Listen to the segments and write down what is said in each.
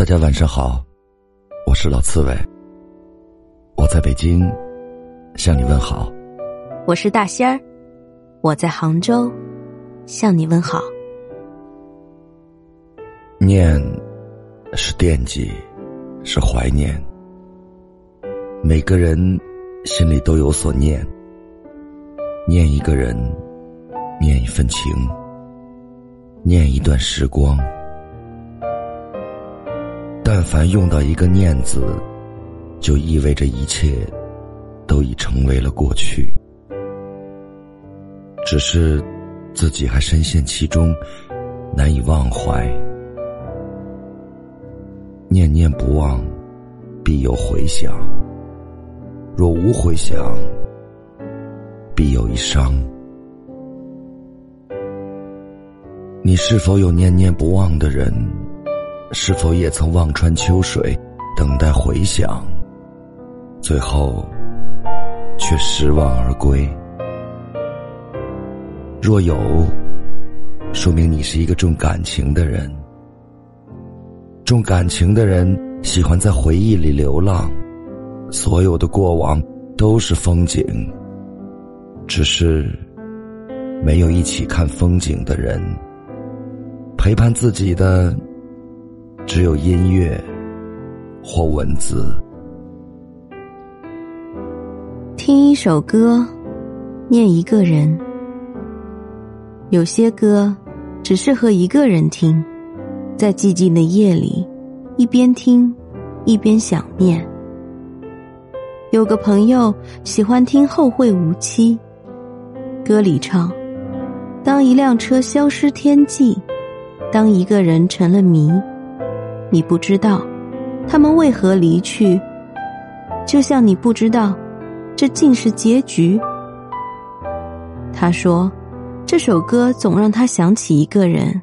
大家晚上好，我是老刺猬，我在北京向你问好。我是大仙儿，我在杭州向你问好。念是惦记，是怀念。每个人心里都有所念，念一个人，念一份情，念一段时光。但凡用到一个“念”字，就意味着一切都已成为了过去。只是自己还深陷其中，难以忘怀。念念不忘，必有回响；若无回响，必有一伤。你是否有念念不忘的人？是否也曾望穿秋水，等待回响，最后却失望而归？若有，说明你是一个重感情的人。重感情的人喜欢在回忆里流浪，所有的过往都是风景，只是没有一起看风景的人，陪伴自己的。只有音乐或文字。听一首歌，念一个人。有些歌只适合一个人听，在寂静的夜里，一边听一边想念。有个朋友喜欢听《后会无期》，歌里唱：“当一辆车消失天际，当一个人成了谜。”你不知道，他们为何离去，就像你不知道，这竟是结局。他说，这首歌总让他想起一个人，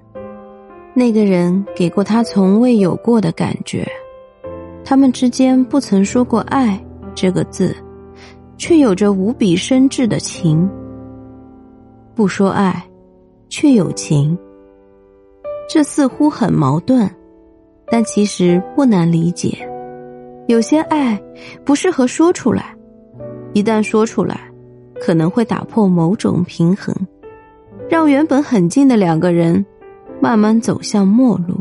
那个人给过他从未有过的感觉，他们之间不曾说过“爱”这个字，却有着无比深挚的情。不说爱，却有情，这似乎很矛盾。但其实不难理解，有些爱不适合说出来，一旦说出来，可能会打破某种平衡，让原本很近的两个人慢慢走向陌路。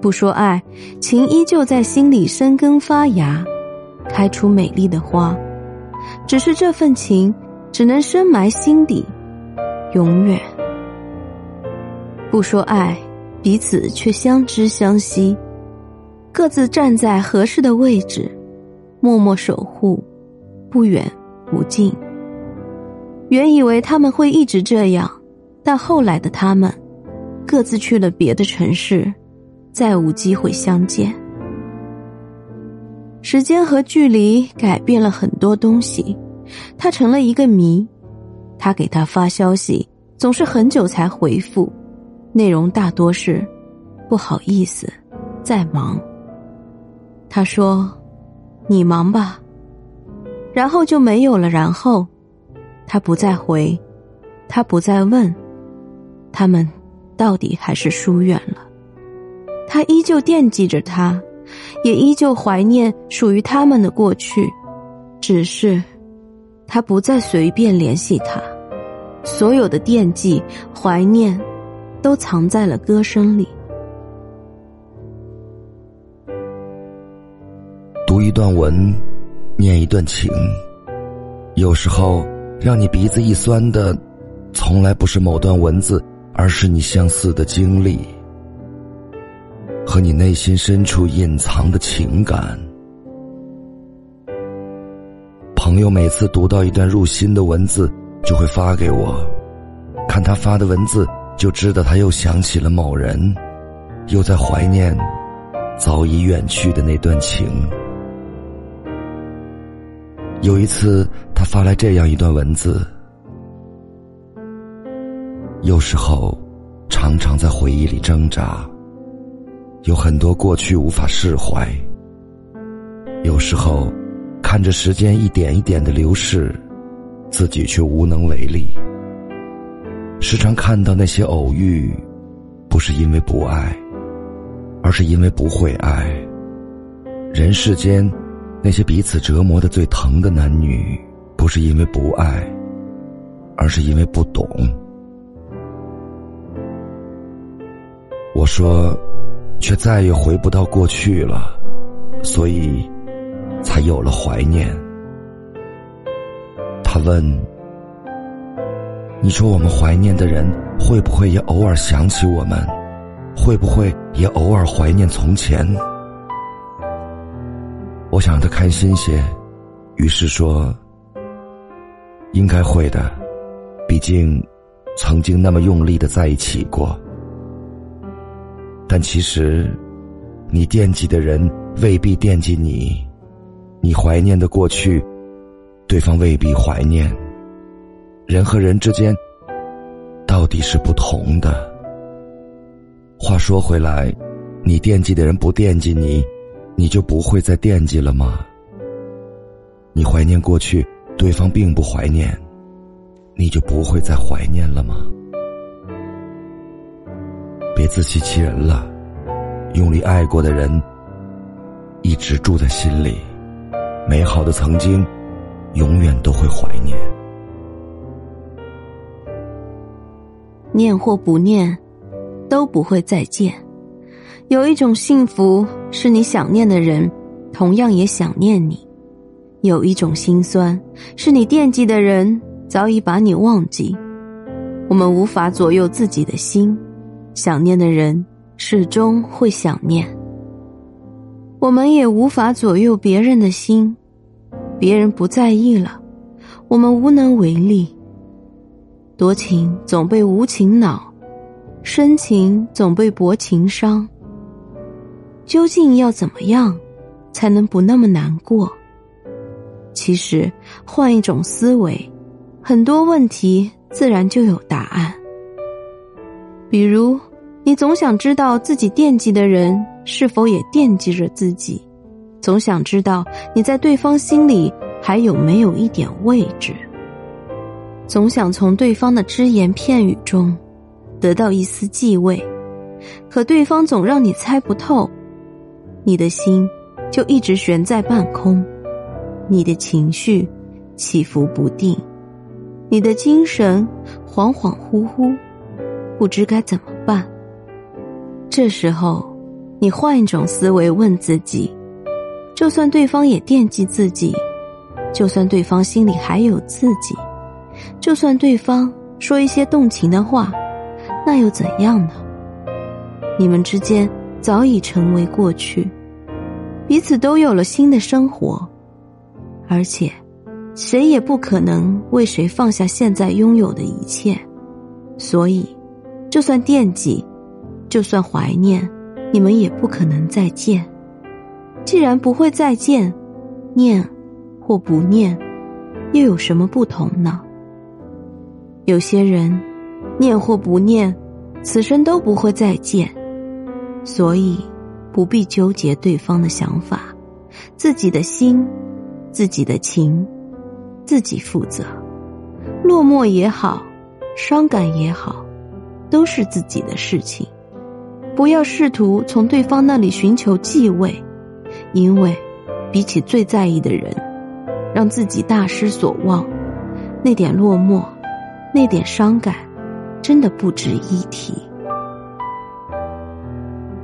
不说爱，情依旧在心里生根发芽，开出美丽的花，只是这份情只能深埋心底，永远。不说爱。彼此却相知相惜，各自站在合适的位置，默默守护，不远不近。原以为他们会一直这样，但后来的他们，各自去了别的城市，再无机会相见。时间和距离改变了很多东西，他成了一个谜。他给他发消息，总是很久才回复。内容大多是不好意思，在忙。他说：“你忙吧。”然后就没有了。然后，他不再回，他不再问，他们到底还是疏远了。他依旧惦记着他，也依旧怀念属于他们的过去，只是他不再随便联系他。所有的惦记、怀念。都藏在了歌声里。读一段文，念一段情，有时候让你鼻子一酸的，从来不是某段文字，而是你相似的经历和你内心深处隐藏的情感。朋友每次读到一段入心的文字，就会发给我，看他发的文字。就知道他又想起了某人，又在怀念早已远去的那段情。有一次，他发来这样一段文字：有时候，常常在回忆里挣扎，有很多过去无法释怀；有时候，看着时间一点一点的流逝，自己却无能为力。时常看到那些偶遇，不是因为不爱，而是因为不会爱。人世间，那些彼此折磨的最疼的男女，不是因为不爱，而是因为不懂。我说，却再也回不到过去了，所以才有了怀念。他问：“你说我们怀念的人，会不会也偶尔想起我们？会不会也偶尔怀念从前？”我想让他开心些，于是说：“应该会的，毕竟曾经那么用力的在一起过。”但其实，你惦记的人未必惦记你，你怀念的过去，对方未必怀念。人和人之间，到底是不同的。话说回来，你惦记的人不惦记你，你就不会再惦记了吗？你怀念过去，对方并不怀念，你就不会再怀念了吗？别自欺欺人了，用力爱过的人一直住在心里，美好的曾经永远都会怀念。念或不念，都不会再见。有一种幸福是你想念的人，同样也想念你；有一种心酸是你惦记的人早已把你忘记。我们无法左右自己的心。想念的人始终会想念，我们也无法左右别人的心，别人不在意了，我们无能为力。多情总被无情恼，深情总被薄情伤。究竟要怎么样，才能不那么难过？其实换一种思维，很多问题自然就有答案。比如，你总想知道自己惦记的人是否也惦记着自己，总想知道你在对方心里还有没有一点位置，总想从对方的只言片语中得到一丝继位，可对方总让你猜不透，你的心就一直悬在半空，你的情绪起伏不定，你的精神恍恍惚惚。不知该怎么办。这时候，你换一种思维问自己：就算对方也惦记自己，就算对方心里还有自己，就算对方说一些动情的话，那又怎样呢？你们之间早已成为过去，彼此都有了新的生活，而且，谁也不可能为谁放下现在拥有的一切，所以。就算惦记，就算怀念，你们也不可能再见。既然不会再见，念或不念，又有什么不同呢？有些人，念或不念，此生都不会再见，所以不必纠结对方的想法，自己的心，自己的情，自己负责。落寞也好，伤感也好。都是自己的事情，不要试图从对方那里寻求继位，因为比起最在意的人，让自己大失所望，那点落寞，那点伤感，真的不值一提。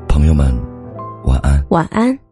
朋友们，晚安。晚安。